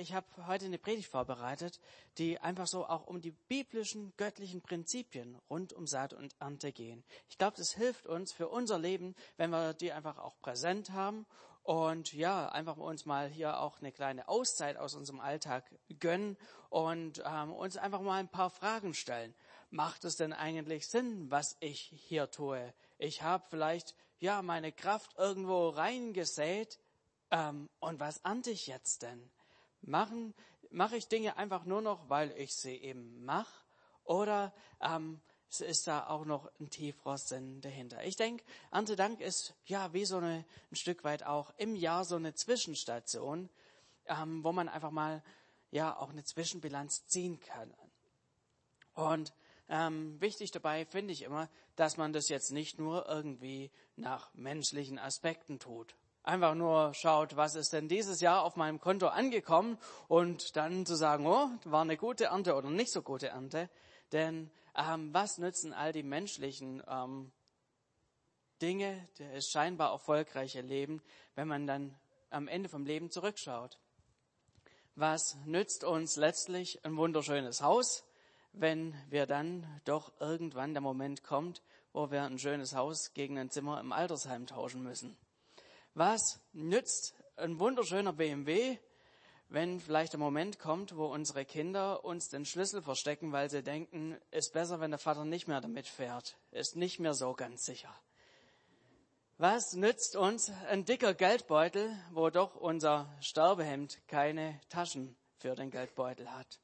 ich habe heute eine Predigt vorbereitet, die einfach so auch um die biblischen, göttlichen Prinzipien rund um Saat und Ernte gehen. Ich glaube, das hilft uns für unser Leben, wenn wir die einfach auch präsent haben und ja, einfach uns mal hier auch eine kleine Auszeit aus unserem Alltag gönnen und ähm, uns einfach mal ein paar Fragen stellen. Macht es denn eigentlich Sinn, was ich hier tue? Ich habe vielleicht ja meine Kraft irgendwo reingesät ähm, und was ernte ich jetzt denn? Machen mache ich Dinge einfach nur noch, weil ich sie eben mache, oder ähm, ist da auch noch ein tieferer dahinter. Ich denke, Erntedank ist ja wie so eine, ein Stück weit auch im Jahr so eine Zwischenstation, ähm, wo man einfach mal ja auch eine Zwischenbilanz ziehen kann. Und ähm, wichtig dabei finde ich immer, dass man das jetzt nicht nur irgendwie nach menschlichen Aspekten tut. Einfach nur schaut, was ist denn dieses Jahr auf meinem Konto angekommen und dann zu sagen, oh, war eine gute Ernte oder nicht so gute Ernte. Denn ähm, was nützen all die menschlichen ähm, Dinge, das scheinbar erfolgreiche Leben, wenn man dann am Ende vom Leben zurückschaut? Was nützt uns letztlich ein wunderschönes Haus, wenn wir dann doch irgendwann der Moment kommt, wo wir ein schönes Haus gegen ein Zimmer im Altersheim tauschen müssen? Was nützt ein wunderschöner BMW, wenn vielleicht der Moment kommt, wo unsere Kinder uns den Schlüssel verstecken, weil sie denken, ist besser, wenn der Vater nicht mehr damit fährt, ist nicht mehr so ganz sicher. Was nützt uns ein dicker Geldbeutel, wo doch unser Sterbehemd keine Taschen für den Geldbeutel hat?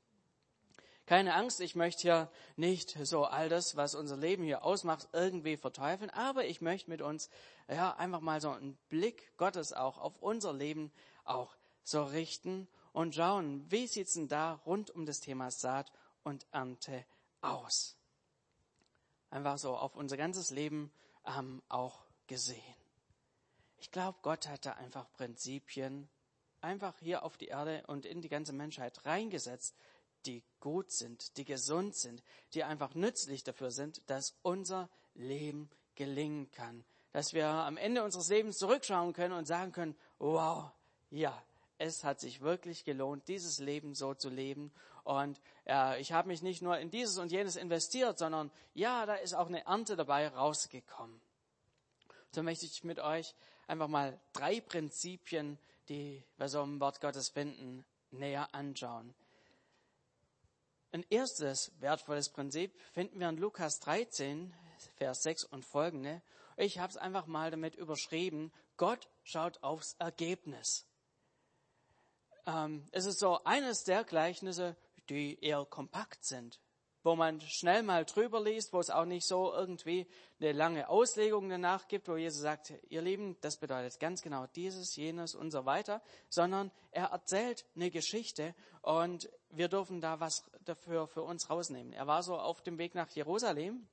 Keine Angst, ich möchte hier nicht so all das, was unser Leben hier ausmacht, irgendwie verteufeln, aber ich möchte mit uns ja einfach mal so einen Blick Gottes auch auf unser Leben auch so richten und schauen, wie sieht's denn da rund um das Thema Saat und Ernte aus? Einfach so auf unser ganzes Leben ähm, auch gesehen. Ich glaube, Gott hat da einfach Prinzipien einfach hier auf die Erde und in die ganze Menschheit reingesetzt, die gut sind, die gesund sind, die einfach nützlich dafür sind, dass unser Leben gelingen kann. Dass wir am Ende unseres Lebens zurückschauen können und sagen können, wow, ja, es hat sich wirklich gelohnt, dieses Leben so zu leben. Und äh, ich habe mich nicht nur in dieses und jenes investiert, sondern ja, da ist auch eine Ernte dabei rausgekommen. So möchte ich mit euch einfach mal drei Prinzipien, die wir so im Wort Gottes finden, näher anschauen. Ein erstes wertvolles Prinzip finden wir in Lukas 13, Vers 6 und folgende. Ich habe es einfach mal damit überschrieben, Gott schaut aufs Ergebnis ähm, es ist so eines der Gleichnisse, die eher kompakt sind, wo man schnell mal drüber liest, wo es auch nicht so irgendwie eine lange Auslegung danach gibt, wo Jesus sagt, ihr Lieben, das bedeutet ganz genau dieses, jenes und so weiter, sondern er erzählt eine Geschichte und wir dürfen da was dafür für uns rausnehmen. Er war so auf dem Weg nach Jerusalem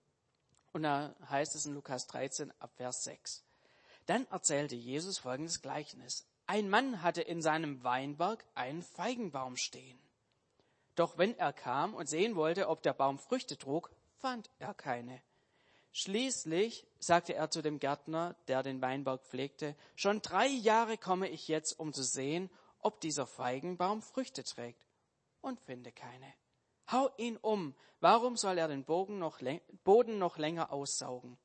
und da heißt es in Lukas 13 ab Vers 6. Dann erzählte Jesus folgendes Gleichnis. Ein Mann hatte in seinem Weinberg einen Feigenbaum stehen. Doch wenn er kam und sehen wollte, ob der Baum Früchte trug, fand er keine. Schließlich sagte er zu dem Gärtner, der den Weinberg pflegte, schon drei Jahre komme ich jetzt, um zu sehen, ob dieser Feigenbaum Früchte trägt, und finde keine. Hau ihn um. Warum soll er den noch, Boden noch länger aussaugen?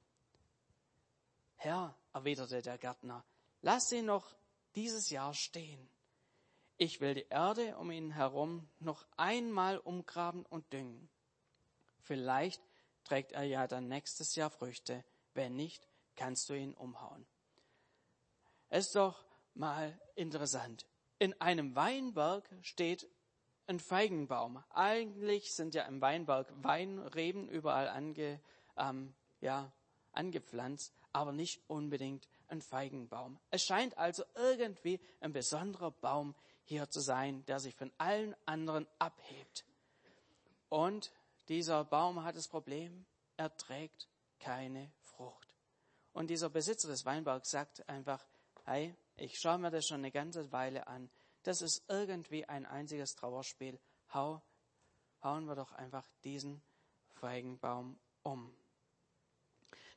Herr, erwiderte der Gärtner, lass ihn noch dieses Jahr stehen. Ich will die Erde um ihn herum noch einmal umgraben und düngen. Vielleicht trägt er ja dann nächstes Jahr Früchte. Wenn nicht, kannst du ihn umhauen. ist doch mal interessant. In einem Weinberg steht ein Feigenbaum. Eigentlich sind ja im Weinberg Weinreben überall ange, ähm, ja, angepflanzt, aber nicht unbedingt ein Feigenbaum. Es scheint also irgendwie ein besonderer Baum hier zu sein, der sich von allen anderen abhebt. Und dieser Baum hat das Problem, er trägt keine Frucht. Und dieser Besitzer des Weinbergs sagt einfach, hey, ich schaue mir das schon eine ganze Weile an. Das ist irgendwie ein einziges Trauerspiel. Hau, hauen wir doch einfach diesen Feigenbaum um.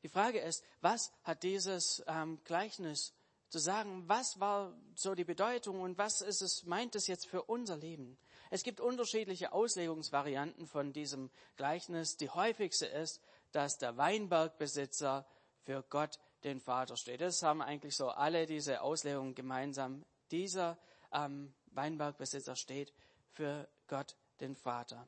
Die Frage ist, was hat dieses ähm, Gleichnis zu sagen, was war so die Bedeutung und was ist es, meint es jetzt für unser Leben? Es gibt unterschiedliche Auslegungsvarianten von diesem Gleichnis. Die häufigste ist, dass der Weinbergbesitzer für Gott den Vater steht. Das haben eigentlich so alle diese Auslegungen gemeinsam. Dieser ähm, Weinbergbesitzer steht für Gott den Vater.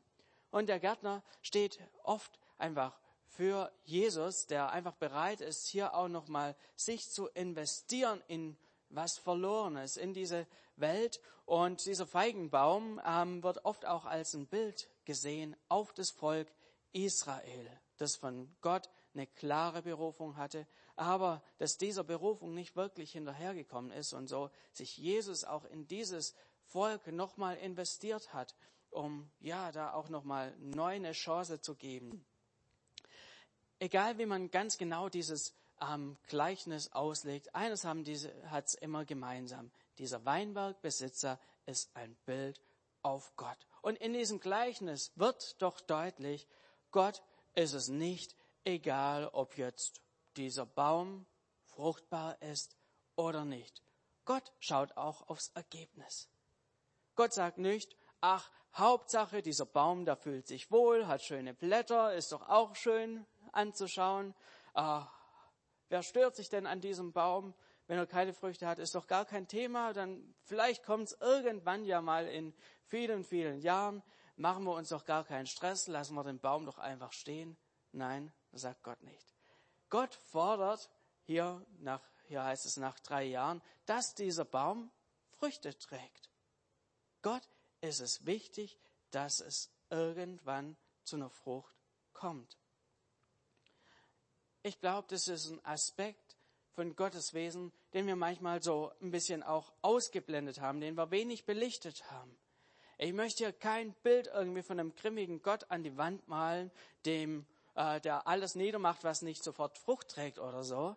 Und der Gärtner steht oft einfach für Jesus, der einfach bereit ist, hier auch nochmal sich zu investieren in was Verlorenes, in diese Welt. Und dieser Feigenbaum ähm, wird oft auch als ein Bild gesehen auf das Volk Israel, das von Gott eine klare Berufung hatte, aber dass dieser Berufung nicht wirklich hinterhergekommen ist und so sich Jesus auch in dieses Volk nochmal investiert hat, um ja da auch nochmal neu eine Chance zu geben egal wie man ganz genau dieses ähm, Gleichnis auslegt, eines haben diese, hat's immer gemeinsam. Dieser Weinbergbesitzer ist ein Bild auf Gott. Und in diesem Gleichnis wird doch deutlich, Gott ist es nicht egal, ob jetzt dieser Baum fruchtbar ist oder nicht. Gott schaut auch aufs Ergebnis. Gott sagt nicht, ach, Hauptsache, dieser Baum, da fühlt sich wohl, hat schöne Blätter, ist doch auch schön, anzuschauen. Ah, wer stört sich denn an diesem Baum? Wenn er keine Früchte hat, ist doch gar kein Thema. Dann vielleicht kommt es irgendwann ja mal in vielen, vielen Jahren. Machen wir uns doch gar keinen Stress, lassen wir den Baum doch einfach stehen. Nein, sagt Gott nicht. Gott fordert hier nach, hier heißt es nach drei Jahren, dass dieser Baum Früchte trägt. Gott ist es wichtig, dass es irgendwann zu einer Frucht kommt. Ich glaube, das ist ein Aspekt von Gottes Wesen, den wir manchmal so ein bisschen auch ausgeblendet haben, den wir wenig belichtet haben. Ich möchte hier kein Bild irgendwie von einem grimmigen Gott an die Wand malen, dem, äh, der alles niedermacht, was nicht sofort Frucht trägt oder so.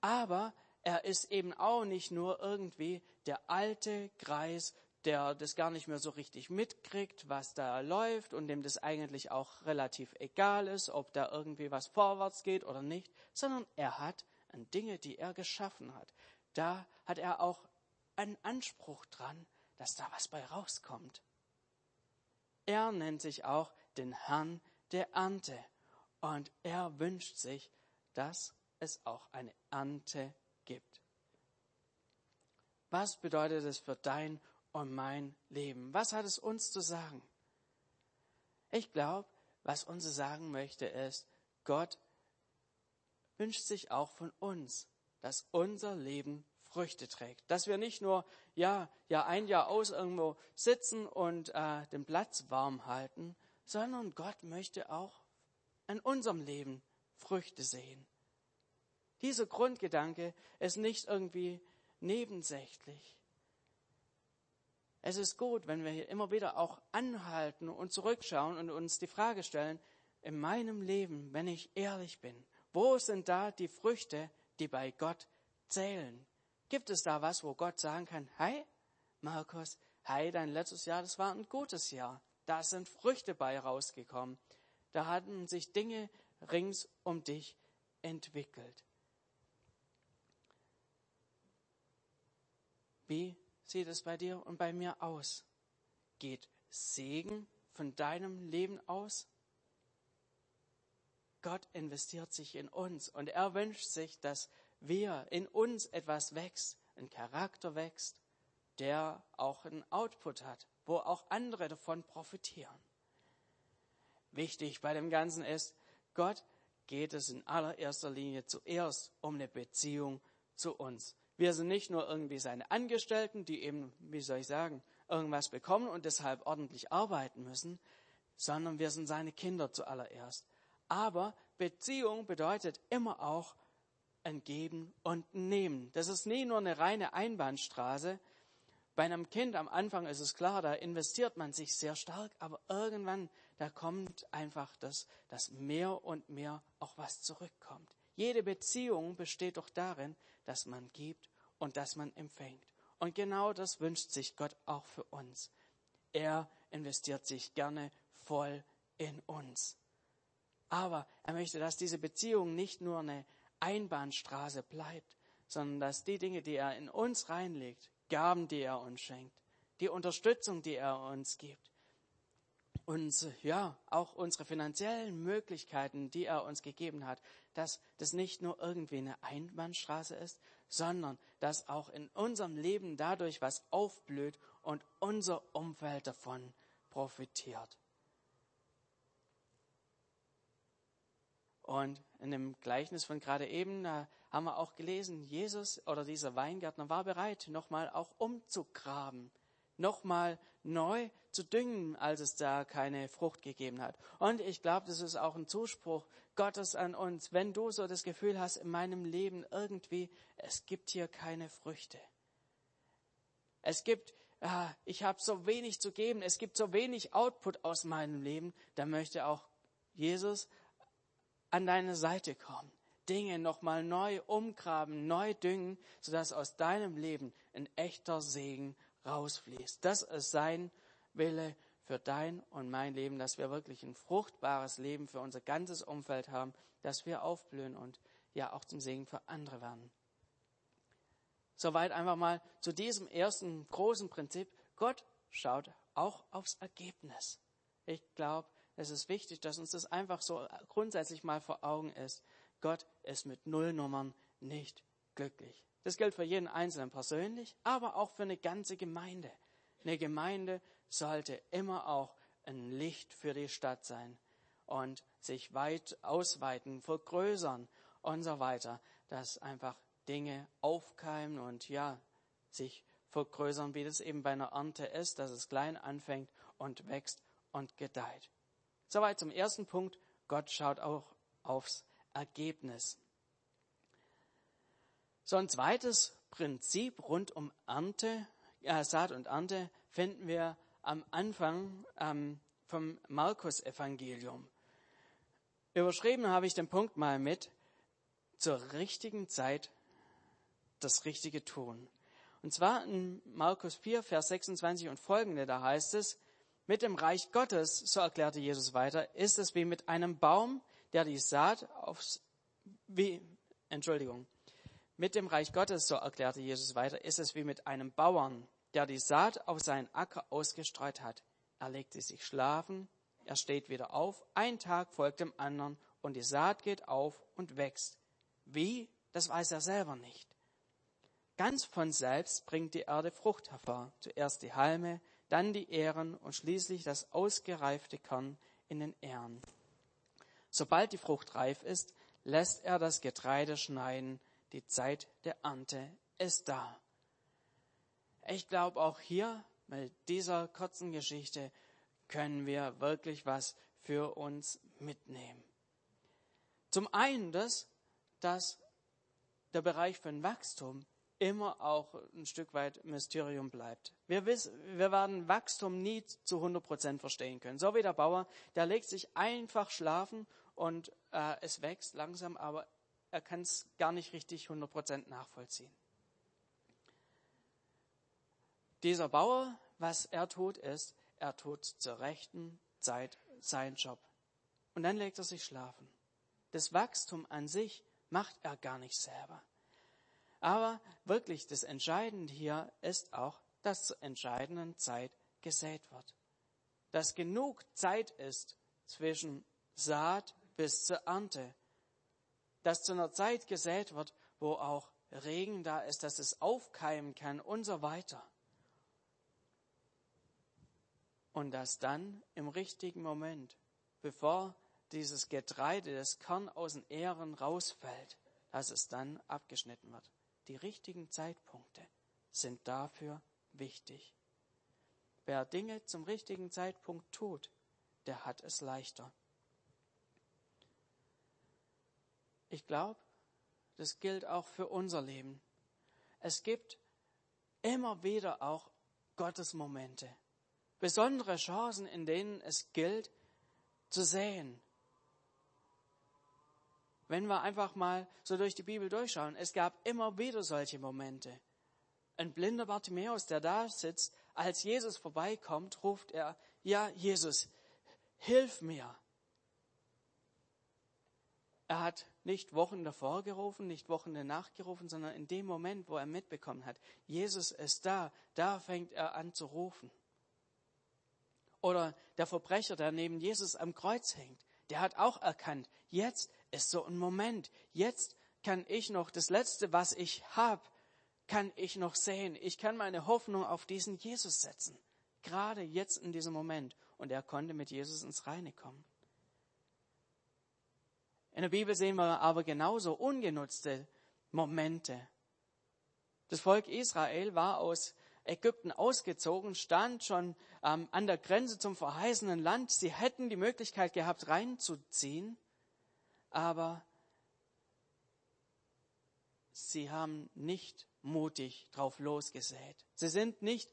Aber er ist eben auch nicht nur irgendwie der alte Kreis, der das gar nicht mehr so richtig mitkriegt, was da läuft und dem das eigentlich auch relativ egal ist, ob da irgendwie was vorwärts geht oder nicht, sondern er hat an Dinge, die er geschaffen hat. Da hat er auch einen Anspruch dran, dass da was bei rauskommt. Er nennt sich auch den Herrn der Ernte und er wünscht sich, dass es auch eine Ernte gibt. Was bedeutet es für dein und mein Leben? Was hat es uns zu sagen? Ich glaube, was uns sagen möchte, ist, Gott wünscht sich auch von uns, dass unser Leben Früchte trägt. Dass wir nicht nur ja, ja ein Jahr aus irgendwo sitzen und äh, den Platz warm halten, sondern Gott möchte auch in unserem Leben Früchte sehen. Dieser Grundgedanke ist nicht irgendwie nebensächlich. Es ist gut, wenn wir hier immer wieder auch anhalten und zurückschauen und uns die Frage stellen, in meinem Leben, wenn ich ehrlich bin, wo sind da die Früchte, die bei Gott zählen? Gibt es da was, wo Gott sagen kann, hey, Markus, hey, dein letztes Jahr, das war ein gutes Jahr. Da sind Früchte bei rausgekommen. Da hatten sich Dinge rings um dich entwickelt. Wie sieht es bei dir und bei mir aus? Geht Segen von deinem Leben aus? Gott investiert sich in uns und er wünscht sich, dass wir in uns etwas wächst, ein Charakter wächst, der auch einen Output hat, wo auch andere davon profitieren. Wichtig bei dem Ganzen ist, Gott geht es in allererster Linie zuerst um eine Beziehung zu uns. Wir sind nicht nur irgendwie seine Angestellten, die eben, wie soll ich sagen, irgendwas bekommen und deshalb ordentlich arbeiten müssen, sondern wir sind seine Kinder zuallererst. Aber Beziehung bedeutet immer auch ein Geben und ein Nehmen. Das ist nie nur eine reine Einbahnstraße. Bei einem Kind am Anfang ist es klar, da investiert man sich sehr stark, aber irgendwann, da kommt einfach das, dass mehr und mehr auch was zurückkommt. Jede Beziehung besteht doch darin, dass man gibt und dass man empfängt. Und genau das wünscht sich Gott auch für uns. Er investiert sich gerne voll in uns. Aber er möchte, dass diese Beziehung nicht nur eine Einbahnstraße bleibt, sondern dass die Dinge, die er in uns reinlegt, Gaben, die er uns schenkt, die Unterstützung, die er uns gibt, uns, ja, auch unsere finanziellen Möglichkeiten, die er uns gegeben hat, dass das nicht nur irgendwie eine Einbahnstraße ist, sondern dass auch in unserem Leben dadurch was aufblüht und unser Umfeld davon profitiert. Und in dem Gleichnis von gerade eben, da haben wir auch gelesen, Jesus oder dieser Weingärtner war bereit, nochmal auch umzugraben, nochmal neu zu düngen, als es da keine Frucht gegeben hat. Und ich glaube, das ist auch ein Zuspruch Gottes an uns. Wenn du so das Gefühl hast, in meinem Leben irgendwie, es gibt hier keine Früchte. Es gibt, ah, ich habe so wenig zu geben, es gibt so wenig Output aus meinem Leben, dann möchte auch Jesus an deine Seite kommen. Dinge nochmal neu umgraben, neu düngen, sodass aus deinem Leben ein echter Segen rausfließt. Das ist sein Wille für dein und mein Leben, dass wir wirklich ein fruchtbares Leben für unser ganzes Umfeld haben, dass wir aufblühen und ja auch zum Segen für andere werden. Soweit einfach mal zu diesem ersten großen Prinzip. Gott schaut auch aufs Ergebnis. Ich glaube, es ist wichtig, dass uns das einfach so grundsätzlich mal vor Augen ist. Gott ist mit Nullnummern nicht glücklich. Das gilt für jeden Einzelnen persönlich, aber auch für eine ganze Gemeinde. Eine Gemeinde sollte immer auch ein Licht für die Stadt sein und sich weit ausweiten, vergrößern und so weiter, dass einfach Dinge aufkeimen und ja, sich vergrößern, wie das eben bei einer Ernte ist, dass es klein anfängt und wächst und gedeiht. Soweit zum ersten Punkt. Gott schaut auch aufs Ergebnis. So ein zweites Prinzip rund um Ernte, äh, Saat und Ernte finden wir am Anfang ähm, vom Markus-Evangelium. Überschrieben habe ich den Punkt mal mit zur richtigen Zeit das Richtige tun. Und zwar in Markus 4, Vers 26 und folgende, da heißt es, mit dem Reich Gottes, so erklärte Jesus weiter, ist es wie mit einem Baum, der die Saat aufs, wie, Entschuldigung, mit dem Reich Gottes, so erklärte Jesus weiter, ist es wie mit einem Bauern, der die Saat auf seinen Acker ausgestreut hat. Er legte sich schlafen, er steht wieder auf, ein Tag folgt dem anderen und die Saat geht auf und wächst. Wie? Das weiß er selber nicht. Ganz von selbst bringt die Erde Frucht hervor. Zuerst die Halme, dann die Ähren und schließlich das ausgereifte Korn in den Ähren. Sobald die Frucht reif ist, lässt er das Getreide schneiden. Die Zeit der Ernte ist da. Ich glaube, auch hier mit dieser kurzen Geschichte können wir wirklich was für uns mitnehmen. Zum einen das, dass der Bereich von Wachstum immer auch ein Stück weit Mysterium bleibt. Wir, wissen, wir werden Wachstum nie zu 100 Prozent verstehen können. So wie der Bauer, der legt sich einfach schlafen und äh, es wächst langsam, aber er kann es gar nicht richtig 100 Prozent nachvollziehen. Dieser Bauer, was er tut, ist, er tut zur rechten Zeit seinen Job. Und dann legt er sich schlafen. Das Wachstum an sich macht er gar nicht selber. Aber wirklich das Entscheidende hier ist auch, dass zur entscheidenden Zeit gesät wird. Dass genug Zeit ist zwischen Saat bis zur Ernte. Dass zu einer Zeit gesät wird, wo auch Regen da ist, dass es aufkeimen kann und so weiter und dass dann im richtigen Moment, bevor dieses Getreide, das Korn aus den Ähren rausfällt, dass es dann abgeschnitten wird. Die richtigen Zeitpunkte sind dafür wichtig. Wer Dinge zum richtigen Zeitpunkt tut, der hat es leichter. Ich glaube, das gilt auch für unser Leben. Es gibt immer wieder auch Gottes Momente besondere Chancen, in denen es gilt zu säen. Wenn wir einfach mal so durch die Bibel durchschauen, es gab immer wieder solche Momente. Ein blinder Bartimäus, der da sitzt, als Jesus vorbeikommt, ruft er, ja, Jesus, hilf mir. Er hat nicht Wochen davor gerufen, nicht Wochen danach gerufen, sondern in dem Moment, wo er mitbekommen hat, Jesus ist da, da fängt er an zu rufen. Oder der Verbrecher, der neben Jesus am Kreuz hängt, der hat auch erkannt, jetzt ist so ein Moment, jetzt kann ich noch das Letzte, was ich habe, kann ich noch sehen. Ich kann meine Hoffnung auf diesen Jesus setzen. Gerade jetzt in diesem Moment. Und er konnte mit Jesus ins Reine kommen. In der Bibel sehen wir aber genauso ungenutzte Momente. Das Volk Israel war aus Ägypten ausgezogen, stand schon ähm, an der Grenze zum verheißenen Land. Sie hätten die Möglichkeit gehabt, reinzuziehen, aber sie haben nicht mutig drauf losgesät. Sie sind nicht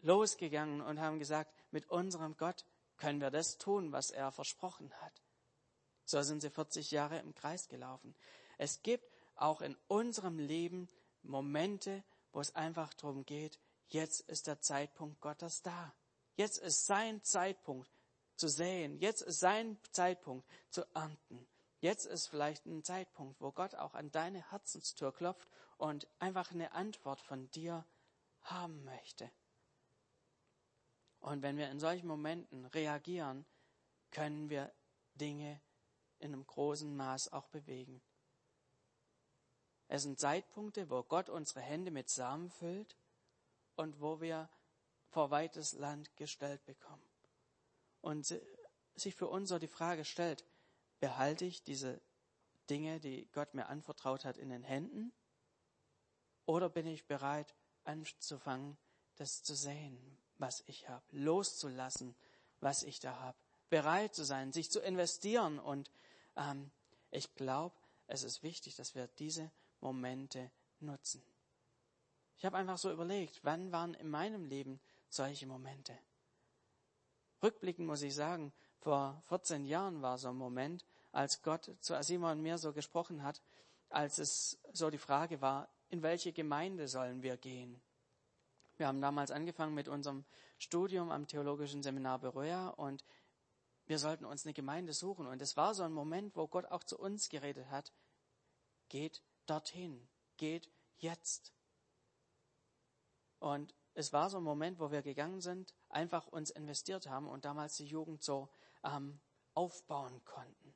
losgegangen und haben gesagt, mit unserem Gott können wir das tun, was er versprochen hat. So sind sie 40 Jahre im Kreis gelaufen. Es gibt auch in unserem Leben Momente, wo es einfach darum geht, jetzt ist der Zeitpunkt Gottes da. Jetzt ist sein Zeitpunkt zu säen. Jetzt ist sein Zeitpunkt zu ernten. Jetzt ist vielleicht ein Zeitpunkt, wo Gott auch an deine Herzenstür klopft und einfach eine Antwort von dir haben möchte. Und wenn wir in solchen Momenten reagieren, können wir Dinge in einem großen Maß auch bewegen. Es sind Zeitpunkte, wo Gott unsere Hände mit Samen füllt und wo wir vor weites Land gestellt bekommen. Und sich für uns so die Frage stellt, behalte ich diese Dinge, die Gott mir anvertraut hat, in den Händen? Oder bin ich bereit, anzufangen, das zu sehen, was ich habe, loszulassen, was ich da habe, bereit zu sein, sich zu investieren. Und ähm, ich glaube, es ist wichtig, dass wir diese Momente nutzen. Ich habe einfach so überlegt, wann waren in meinem Leben solche Momente? Rückblickend muss ich sagen, vor 14 Jahren war so ein Moment, als Gott zu Asima und mir so gesprochen hat, als es so die Frage war, in welche Gemeinde sollen wir gehen? Wir haben damals angefangen mit unserem Studium am Theologischen Seminar Beröa und wir sollten uns eine Gemeinde suchen. Und es war so ein Moment, wo Gott auch zu uns geredet hat, geht dorthin, geht jetzt. Und es war so ein Moment, wo wir gegangen sind, einfach uns investiert haben und damals die Jugend so ähm, aufbauen konnten.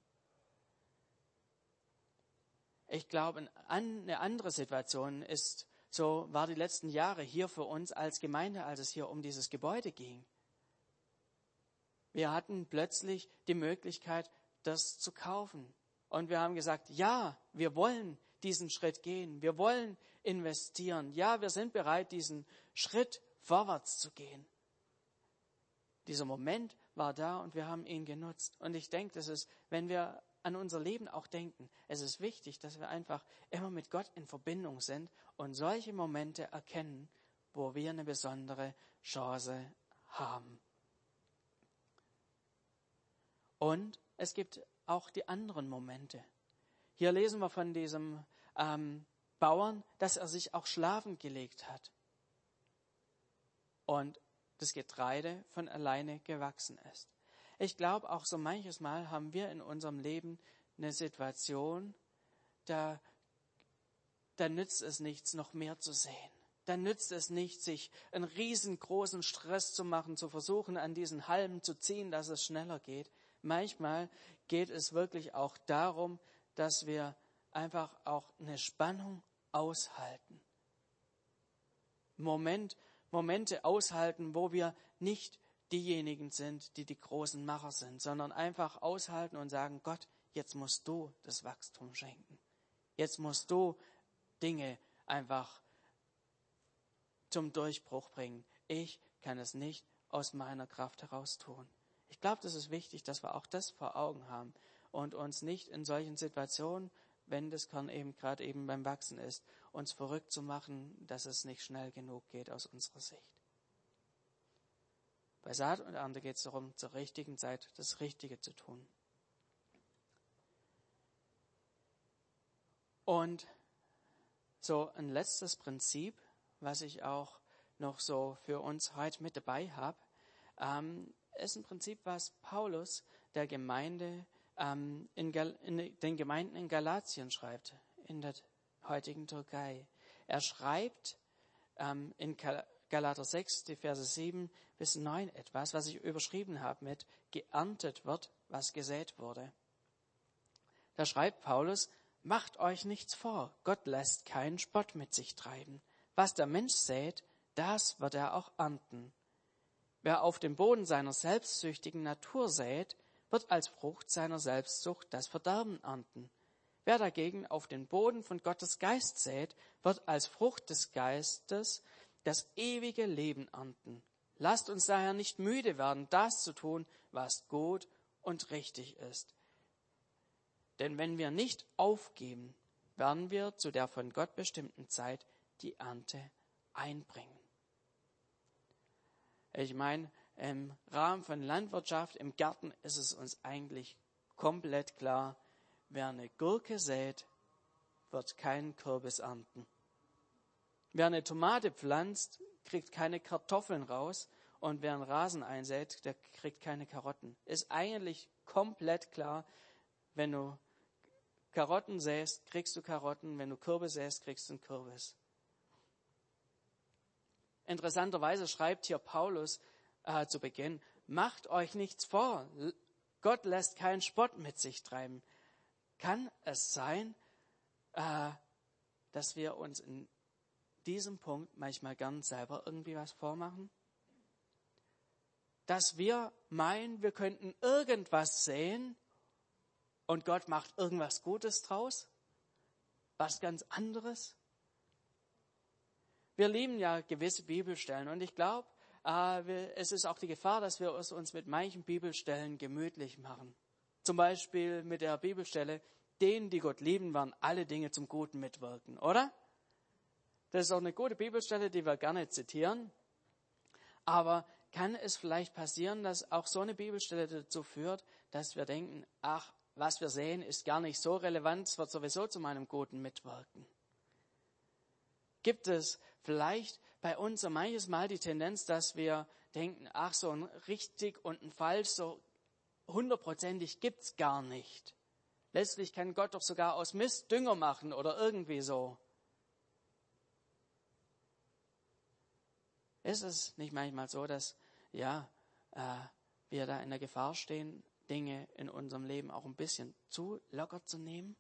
Ich glaube, eine andere Situation ist, so war die letzten Jahre hier für uns als Gemeinde, als es hier um dieses Gebäude ging. Wir hatten plötzlich die Möglichkeit, das zu kaufen. Und wir haben gesagt, ja, wir wollen diesen Schritt gehen. Wir wollen investieren. Ja, wir sind bereit, diesen Schritt vorwärts zu gehen. Dieser Moment war da und wir haben ihn genutzt. Und ich denke, das ist, wenn wir an unser Leben auch denken. Es ist wichtig, dass wir einfach immer mit Gott in Verbindung sind und solche Momente erkennen, wo wir eine besondere Chance haben. Und es gibt auch die anderen Momente. Hier lesen wir von diesem ähm, Bauern, dass er sich auch schlafen gelegt hat und das Getreide von alleine gewachsen ist. Ich glaube, auch so manches Mal haben wir in unserem Leben eine Situation, da, da nützt es nichts, noch mehr zu sehen. Da nützt es nicht, sich einen riesengroßen Stress zu machen, zu versuchen, an diesen Halmen zu ziehen, dass es schneller geht. Manchmal geht es wirklich auch darum, dass wir einfach auch eine Spannung aushalten. Moment, Momente aushalten, wo wir nicht diejenigen sind, die die großen Macher sind, sondern einfach aushalten und sagen, Gott, jetzt musst du das Wachstum schenken. Jetzt musst du Dinge einfach zum Durchbruch bringen. Ich kann es nicht aus meiner Kraft heraus tun. Ich glaube, das ist wichtig, dass wir auch das vor Augen haben und uns nicht in solchen Situationen, wenn das Korn eben gerade eben beim Wachsen ist, uns verrückt zu machen, dass es nicht schnell genug geht aus unserer Sicht. Bei Saat und Ernte geht es darum, zur richtigen Zeit das Richtige zu tun. Und so ein letztes Prinzip, was ich auch noch so für uns heute mit dabei habe, ähm, ist ein Prinzip, was Paulus der Gemeinde ähm, in, Gal in den Gemeinden in Galatien schreibt, in der heutigen Türkei. Er schreibt ähm, in Galater 6, die Verse 7 bis 9 etwas, was ich überschrieben habe mit geerntet wird, was gesät wurde. Da schreibt Paulus, macht euch nichts vor, Gott lässt keinen Spott mit sich treiben. Was der Mensch sät, das wird er auch ernten. Wer auf dem Boden seiner selbstsüchtigen Natur sät, wird als Frucht seiner Selbstsucht das Verderben ernten. Wer dagegen auf den Boden von Gottes Geist sät, wird als Frucht des Geistes das ewige Leben ernten. Lasst uns daher nicht müde werden, das zu tun, was gut und richtig ist. Denn wenn wir nicht aufgeben, werden wir zu der von Gott bestimmten Zeit die Ernte einbringen. Ich meine, im Rahmen von Landwirtschaft, im Garten ist es uns eigentlich komplett klar, wer eine Gurke sät, wird keinen Kürbis ernten. Wer eine Tomate pflanzt, kriegt keine Kartoffeln raus und wer einen Rasen einsät, der kriegt keine Karotten. Ist eigentlich komplett klar, wenn du Karotten säst, kriegst du Karotten, wenn du Kürbis säst, kriegst du einen Kürbis. Interessanterweise schreibt hier Paulus äh, zu Beginn, macht euch nichts vor, Gott lässt keinen Spott mit sich treiben. Kann es sein, äh, dass wir uns in diesem Punkt manchmal gern selber irgendwie was vormachen? Dass wir meinen, wir könnten irgendwas sehen und Gott macht irgendwas Gutes draus? Was ganz anderes? Wir lieben ja gewisse Bibelstellen und ich glaube, äh, es ist auch die Gefahr, dass wir uns mit manchen Bibelstellen gemütlich machen. Zum Beispiel mit der Bibelstelle, denen, die Gott lieben, werden alle Dinge zum Guten mitwirken, oder? Das ist auch eine gute Bibelstelle, die wir gerne zitieren. Aber kann es vielleicht passieren, dass auch so eine Bibelstelle dazu führt, dass wir denken, ach, was wir sehen, ist gar nicht so relevant, es wird sowieso zu meinem Guten mitwirken. Gibt es vielleicht bei uns so manches Mal die Tendenz, dass wir denken, ach, so ein richtig und ein falsch, so hundertprozentig gibt's gar nicht. Letztlich kann Gott doch sogar aus Mist Dünger machen oder irgendwie so. Ist es nicht manchmal so, dass ja, äh, wir da in der Gefahr stehen, Dinge in unserem Leben auch ein bisschen zu locker zu nehmen?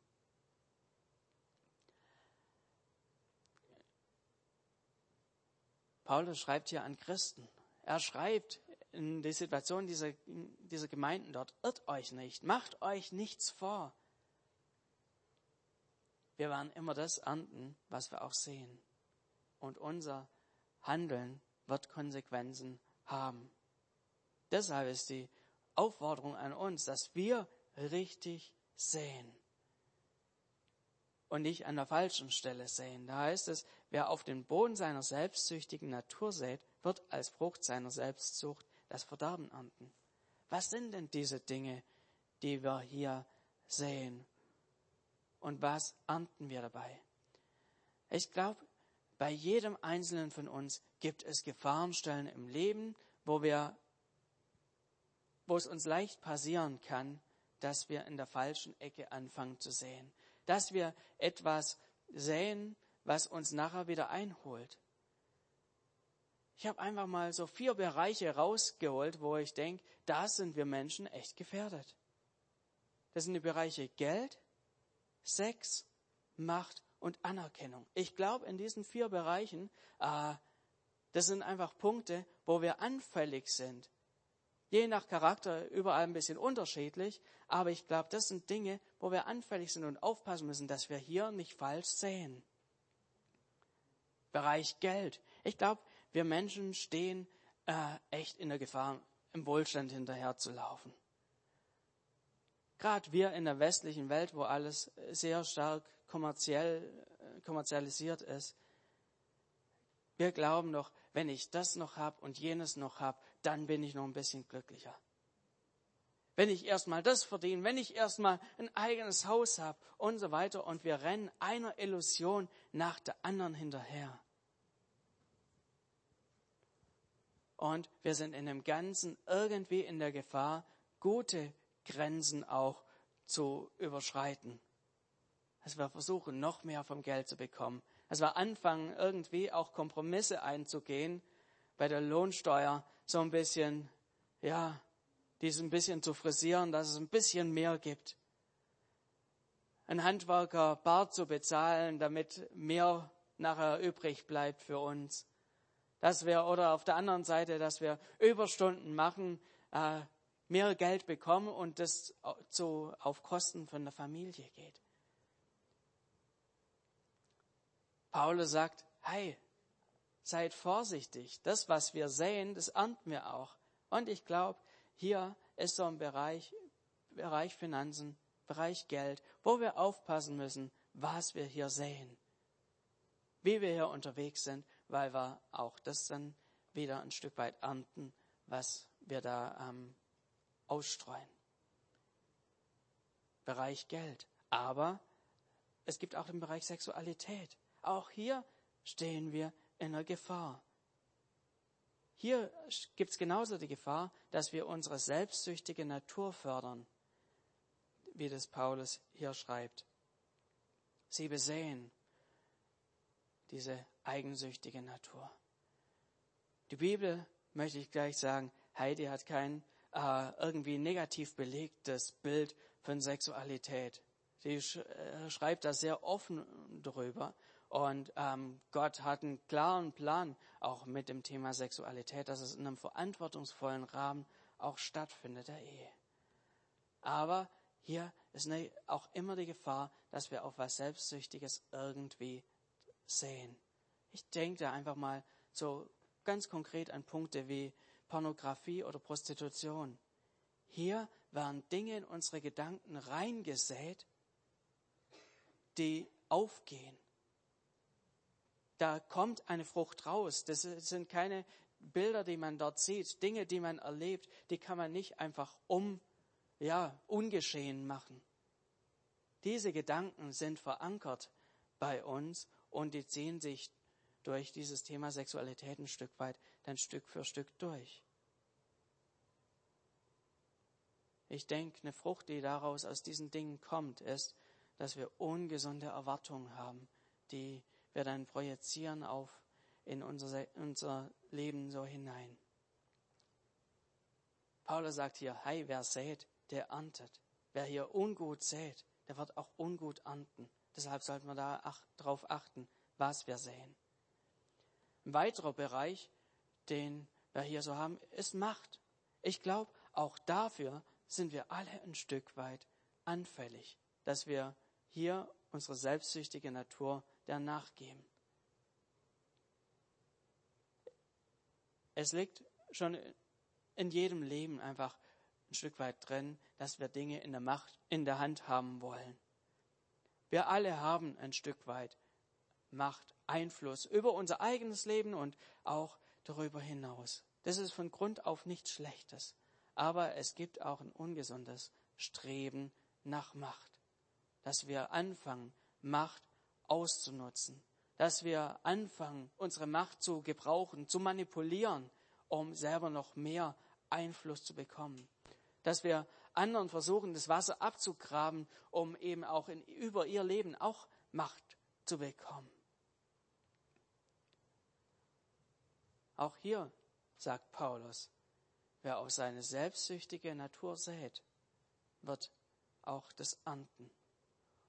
Paulus schreibt hier an Christen. Er schreibt in die Situation dieser, dieser Gemeinden dort, irrt euch nicht, macht euch nichts vor. Wir werden immer das ernten, was wir auch sehen. Und unser Handeln wird Konsequenzen haben. Deshalb ist die Aufforderung an uns, dass wir richtig sehen und nicht an der falschen Stelle säen. Da heißt es, wer auf den Boden seiner selbstsüchtigen Natur sät, wird als Frucht seiner Selbstsucht das Verderben ernten. Was sind denn diese Dinge, die wir hier sehen? Und was ernten wir dabei? Ich glaube, bei jedem Einzelnen von uns gibt es Gefahrenstellen im Leben, wo wir, wo es uns leicht passieren kann, dass wir in der falschen Ecke anfangen zu sehen dass wir etwas sehen, was uns nachher wieder einholt. Ich habe einfach mal so vier Bereiche rausgeholt, wo ich denke, da sind wir Menschen echt gefährdet. Das sind die Bereiche Geld, Sex, Macht und Anerkennung. Ich glaube, in diesen vier Bereichen, äh, das sind einfach Punkte, wo wir anfällig sind je nach Charakter überall ein bisschen unterschiedlich, aber ich glaube, das sind Dinge, wo wir anfällig sind und aufpassen müssen, dass wir hier nicht falsch sehen. Bereich Geld. Ich glaube, wir Menschen stehen äh, echt in der Gefahr, im Wohlstand hinterherzulaufen. Gerade wir in der westlichen Welt, wo alles sehr stark kommerziell, äh, kommerzialisiert ist, wir glauben doch, wenn ich das noch habe und jenes noch habe, dann bin ich noch ein bisschen glücklicher. Wenn ich erstmal das verdiene, wenn ich erstmal ein eigenes Haus habe und so weiter und wir rennen einer Illusion nach der anderen hinterher. Und wir sind in dem Ganzen irgendwie in der Gefahr, gute Grenzen auch zu überschreiten. Dass wir versuchen, noch mehr vom Geld zu bekommen. Dass wir anfangen, irgendwie auch Kompromisse einzugehen, bei der Lohnsteuer so ein bisschen, ja, dies ein bisschen zu frisieren, dass es ein bisschen mehr gibt. Ein Handwerker bar zu bezahlen, damit mehr nachher übrig bleibt für uns. Dass wir, oder auf der anderen Seite, dass wir Überstunden machen, äh, mehr Geld bekommen und das so auf Kosten von der Familie geht. Paulus sagt, hey, seid vorsichtig. Das, was wir sehen, das ernten wir auch. Und ich glaube, hier ist so ein Bereich, Bereich Finanzen, Bereich Geld, wo wir aufpassen müssen, was wir hier sehen. Wie wir hier unterwegs sind, weil wir auch das dann wieder ein Stück weit ernten, was wir da ähm, ausstreuen. Bereich Geld. Aber es gibt auch den Bereich Sexualität. Auch hier stehen wir in der Gefahr. Hier gibt es genauso die Gefahr, dass wir unsere selbstsüchtige Natur fördern, wie das Paulus hier schreibt. Sie besehen diese eigensüchtige Natur. Die Bibel, möchte ich gleich sagen, Heidi hat kein äh, irgendwie negativ belegtes Bild von Sexualität. Sie sch äh, schreibt da sehr offen drüber. Und ähm, Gott hat einen klaren Plan auch mit dem Thema Sexualität, dass es in einem verantwortungsvollen Rahmen auch stattfindet, der Ehe. Aber hier ist ne, auch immer die Gefahr, dass wir auf was Selbstsüchtiges irgendwie sehen. Ich denke da einfach mal so ganz konkret an Punkte wie Pornografie oder Prostitution. Hier werden Dinge in unsere Gedanken reingesät, die aufgehen. Da kommt eine Frucht raus. Das sind keine Bilder, die man dort sieht, Dinge, die man erlebt, die kann man nicht einfach um, ja, ungeschehen machen. Diese Gedanken sind verankert bei uns und die ziehen sich durch dieses Thema Sexualität ein Stück weit, dann Stück für Stück durch. Ich denke, eine Frucht, die daraus aus diesen Dingen kommt, ist, dass wir ungesunde Erwartungen haben, die wir dann projizieren auf in unser, unser Leben so hinein. Paulus sagt hier, hey, wer sät, der erntet. Wer hier ungut sät, der wird auch ungut ernten. Deshalb sollten wir darauf achten, was wir säen. Ein weiterer Bereich, den wir hier so haben, ist Macht. Ich glaube, auch dafür sind wir alle ein Stück weit anfällig, dass wir hier unsere selbstsüchtige Natur der nachgeben. Es liegt schon in jedem Leben einfach ein Stück weit drin, dass wir Dinge in der Macht, in der Hand haben wollen. Wir alle haben ein Stück weit Macht, Einfluss über unser eigenes Leben und auch darüber hinaus. Das ist von Grund auf nichts Schlechtes. Aber es gibt auch ein ungesundes Streben nach Macht. Dass wir anfangen, Macht auszunutzen. Dass wir anfangen, unsere Macht zu gebrauchen, zu manipulieren, um selber noch mehr Einfluss zu bekommen. Dass wir anderen versuchen, das Wasser abzugraben, um eben auch in, über ihr Leben auch Macht zu bekommen. Auch hier sagt Paulus, wer aus seine selbstsüchtige Natur sät, wird auch das ernten.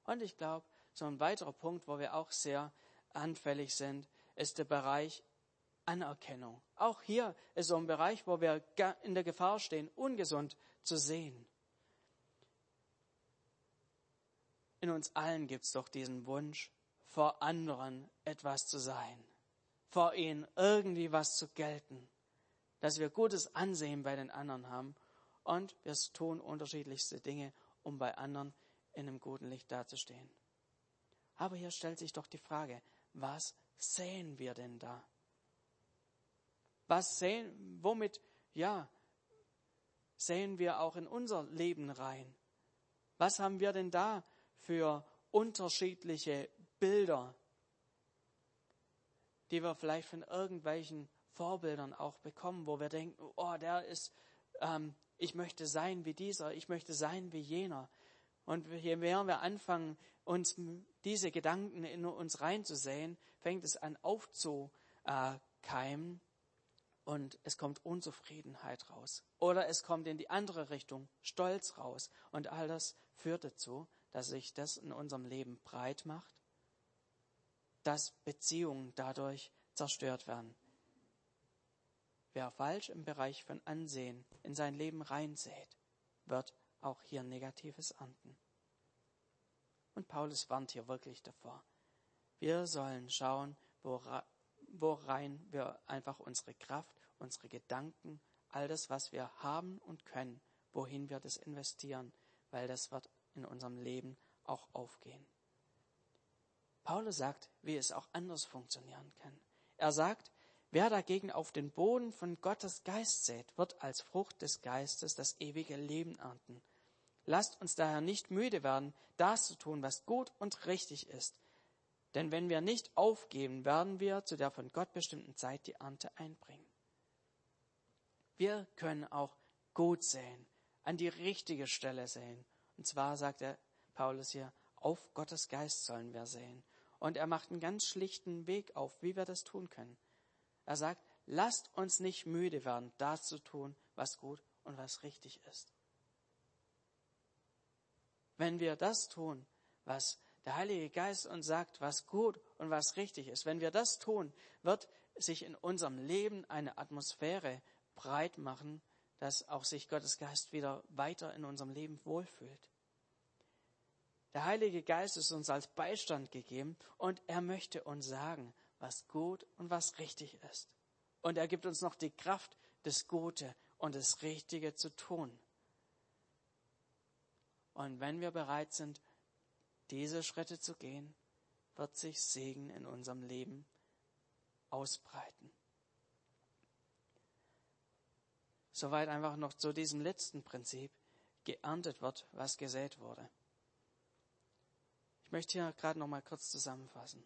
Und ich glaube, so ein weiterer Punkt, wo wir auch sehr anfällig sind, ist der Bereich Anerkennung. Auch hier ist so ein Bereich, wo wir in der Gefahr stehen, ungesund zu sehen. In uns allen gibt es doch diesen Wunsch, vor anderen etwas zu sein, vor ihnen irgendwie was zu gelten, dass wir gutes Ansehen bei den anderen haben und wir tun unterschiedlichste Dinge, um bei anderen in einem guten Licht dazustehen. Aber hier stellt sich doch die Frage, was sehen wir denn da? Was sehen, womit, ja, sehen wir auch in unser Leben rein? Was haben wir denn da für unterschiedliche Bilder, die wir vielleicht von irgendwelchen Vorbildern auch bekommen, wo wir denken, oh, der ist, ähm, ich möchte sein wie dieser, ich möchte sein wie jener. Und je mehr wir anfangen, uns diese Gedanken in uns reinzusehen, fängt es an aufzukeimen und es kommt Unzufriedenheit raus. Oder es kommt in die andere Richtung, Stolz raus. Und all das führt dazu, dass sich das in unserem Leben breit macht, dass Beziehungen dadurch zerstört werden. Wer falsch im Bereich von Ansehen in sein Leben reinsät, wird auch hier Negatives ernten. Und Paulus warnt hier wirklich davor. Wir sollen schauen, worein wir einfach unsere Kraft, unsere Gedanken, all das, was wir haben und können, wohin wir das investieren, weil das wird in unserem Leben auch aufgehen. Paulus sagt, wie es auch anders funktionieren kann. Er sagt, wer dagegen auf den Boden von Gottes Geist sät, wird als Frucht des Geistes das ewige Leben ernten. Lasst uns daher nicht müde werden, das zu tun, was gut und richtig ist. Denn wenn wir nicht aufgeben, werden wir zu der von Gott bestimmten Zeit die Ernte einbringen. Wir können auch gut säen, an die richtige Stelle säen. Und zwar sagt er Paulus hier, auf Gottes Geist sollen wir säen. Und er macht einen ganz schlichten Weg auf, wie wir das tun können. Er sagt, lasst uns nicht müde werden, das zu tun, was gut und was richtig ist. Wenn wir das tun, was der Heilige Geist uns sagt, was gut und was richtig ist, wenn wir das tun, wird sich in unserem Leben eine Atmosphäre breit machen, dass auch sich Gottes Geist wieder weiter in unserem Leben wohlfühlt. Der Heilige Geist ist uns als Beistand gegeben und er möchte uns sagen, was gut und was richtig ist. Und er gibt uns noch die Kraft, das Gute und das Richtige zu tun. Und wenn wir bereit sind, diese Schritte zu gehen, wird sich Segen in unserem Leben ausbreiten. Soweit einfach noch zu diesem letzten Prinzip. Geerntet wird, was gesät wurde. Ich möchte hier gerade noch mal kurz zusammenfassen.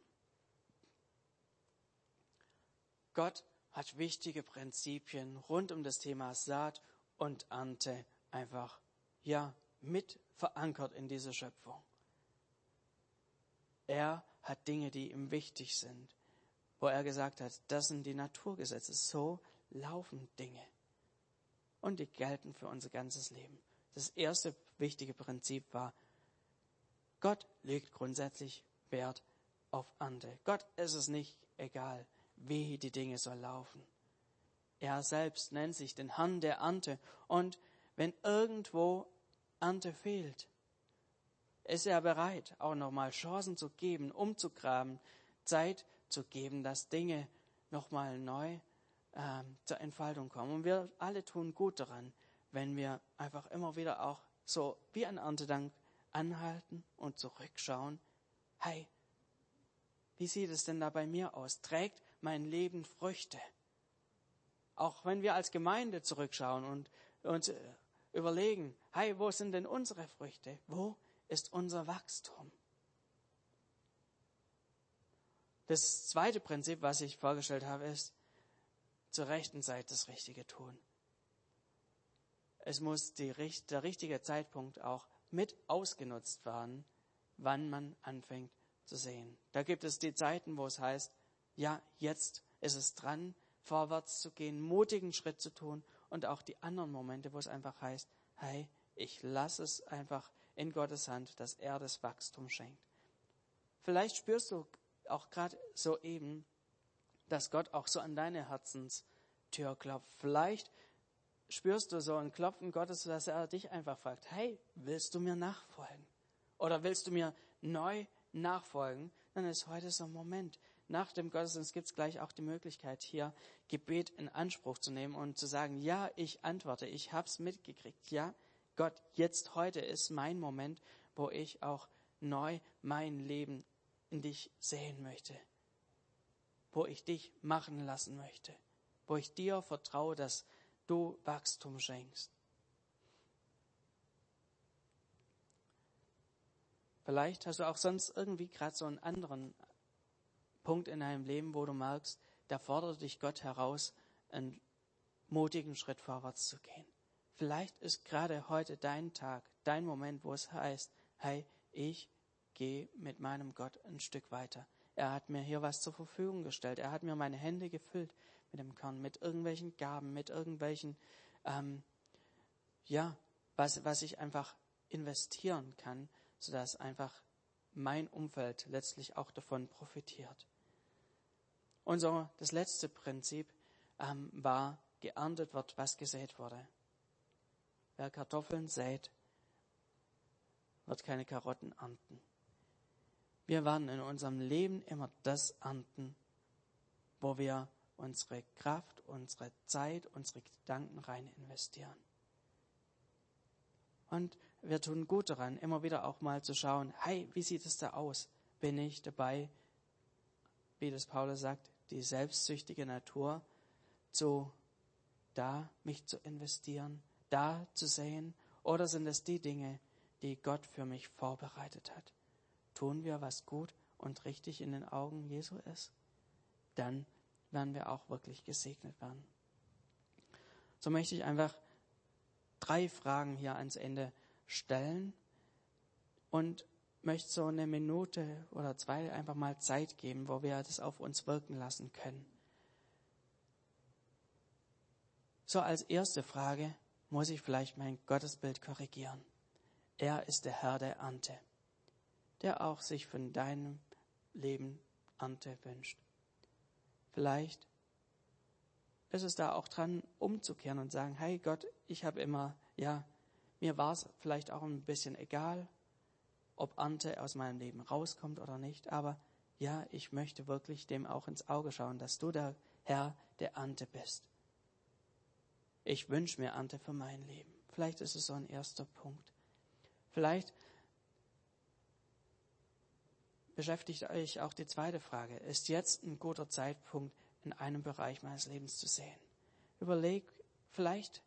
Gott hat wichtige Prinzipien rund um das Thema Saat und Ernte einfach, ja, mit verankert in dieser Schöpfung. Er hat Dinge, die ihm wichtig sind, wo er gesagt hat, das sind die Naturgesetze, so laufen Dinge und die gelten für unser ganzes Leben. Das erste wichtige Prinzip war, Gott legt grundsätzlich Wert auf Ernte. Gott ist es nicht egal, wie die Dinge so laufen. Er selbst nennt sich den Herrn der Ernte und wenn irgendwo Ernte fehlt, ist er bereit, auch nochmal Chancen zu geben, umzugraben, Zeit zu geben, dass Dinge nochmal neu äh, zur Entfaltung kommen. Und wir alle tun gut daran, wenn wir einfach immer wieder auch so wie ein Erntedank anhalten und zurückschauen. Hey, wie sieht es denn da bei mir aus? Trägt mein Leben Früchte? Auch wenn wir als Gemeinde zurückschauen und uns äh, überlegen, hey, wo sind denn unsere Früchte? Wo ist unser Wachstum? Das zweite Prinzip, was ich vorgestellt habe, ist, zur rechten Zeit das Richtige tun. Es muss die, der richtige Zeitpunkt auch mit ausgenutzt werden, wann man anfängt zu sehen. Da gibt es die Zeiten, wo es heißt, ja, jetzt ist es dran, vorwärts zu gehen, mutigen Schritt zu tun und auch die anderen Momente, wo es einfach heißt, hey, ich lasse es einfach in Gottes Hand, dass er das Wachstum schenkt. Vielleicht spürst du auch gerade so eben, dass Gott auch so an deine Herzenstür klopft. Vielleicht spürst du so ein Klopfen Gottes, dass er dich einfach fragt, hey, willst du mir nachfolgen? Oder willst du mir neu nachfolgen? Dann ist heute so ein Moment. Nach dem Gottesdienst gibt es gleich auch die Möglichkeit, hier Gebet in Anspruch zu nehmen und zu sagen, ja, ich antworte, ich hab's mitgekriegt. Ja, Gott, jetzt heute ist mein Moment, wo ich auch neu mein Leben in dich sehen möchte wo ich dich machen lassen möchte, wo ich dir vertraue, dass du Wachstum schenkst. Vielleicht hast du auch sonst irgendwie gerade so einen anderen Punkt in deinem Leben, wo du merkst, da fordert dich Gott heraus, einen mutigen Schritt vorwärts zu gehen. Vielleicht ist gerade heute dein Tag, dein Moment, wo es heißt, hey, ich gehe mit meinem Gott ein Stück weiter. Er hat mir hier was zur Verfügung gestellt. Er hat mir meine Hände gefüllt mit dem Korn, mit irgendwelchen Gaben, mit irgendwelchen, ähm, ja, was, was ich einfach investieren kann, sodass einfach mein Umfeld letztlich auch davon profitiert. Und so das letzte Prinzip ähm, war, geerntet wird, was gesät wurde. Wer Kartoffeln sät, wird keine Karotten ernten. Wir werden in unserem Leben immer das ernten, wo wir unsere Kraft, unsere Zeit, unsere Gedanken rein investieren. Und wir tun gut daran, immer wieder auch mal zu schauen, hey, wie sieht es da aus? Bin ich dabei, wie das Paulus sagt, die selbstsüchtige Natur zu da mich zu investieren, da zu sehen? Oder sind es die Dinge, die Gott für mich vorbereitet hat? Tun wir, was gut und richtig in den Augen Jesu ist? Dann werden wir auch wirklich gesegnet werden. So möchte ich einfach drei Fragen hier ans Ende stellen und möchte so eine Minute oder zwei einfach mal Zeit geben, wo wir das auf uns wirken lassen können. So als erste Frage muss ich vielleicht mein Gottesbild korrigieren. Er ist der Herr der Ernte, der auch sich von deinem Leben Ernte wünscht. Vielleicht ist es da auch dran, umzukehren und sagen, hey Gott, ich habe immer, ja, mir war es vielleicht auch ein bisschen egal, ob Ernte aus meinem Leben rauskommt oder nicht, aber ja, ich möchte wirklich dem auch ins Auge schauen, dass du der Herr der Ernte bist ich wünsche mir Ernte für mein Leben. Vielleicht ist es so ein erster Punkt. Vielleicht beschäftigt euch auch die zweite Frage. Ist jetzt ein guter Zeitpunkt, in einem Bereich meines Lebens zu sehen? Überleg, vielleicht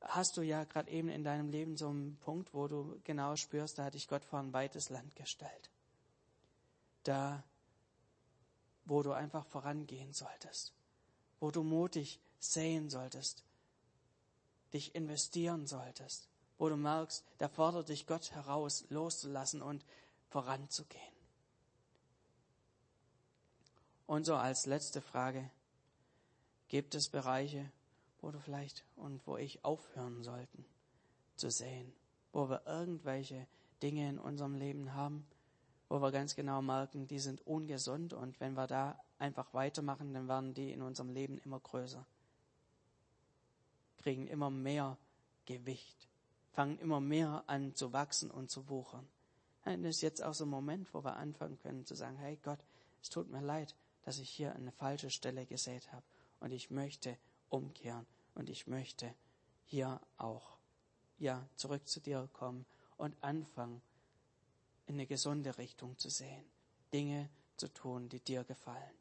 hast du ja gerade eben in deinem Leben so einen Punkt, wo du genau spürst, da hat dich Gott vor ein weites Land gestellt. Da, wo du einfach vorangehen solltest, wo du mutig sehen solltest, dich investieren solltest, wo du merkst, da fordert dich Gott heraus, loszulassen und voranzugehen. Und so als letzte Frage, gibt es Bereiche, wo du vielleicht und wo ich aufhören sollten zu sehen, wo wir irgendwelche Dinge in unserem Leben haben, wo wir ganz genau merken, die sind ungesund und wenn wir da einfach weitermachen, dann werden die in unserem Leben immer größer kriegen immer mehr Gewicht, fangen immer mehr an zu wachsen und zu wuchern. Das ist jetzt auch so ein Moment, wo wir anfangen können zu sagen, hey Gott, es tut mir leid, dass ich hier eine falsche Stelle gesät habe. Und ich möchte umkehren. Und ich möchte hier auch ja zurück zu dir kommen und anfangen in eine gesunde Richtung zu sehen, Dinge zu tun, die dir gefallen.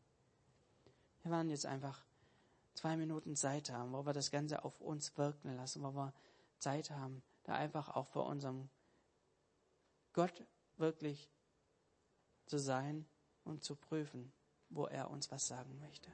Wir waren jetzt einfach zwei Minuten Zeit haben, wo wir das Ganze auf uns wirken lassen, wo wir Zeit haben, da einfach auch vor unserem Gott wirklich zu sein und zu prüfen, wo er uns was sagen möchte.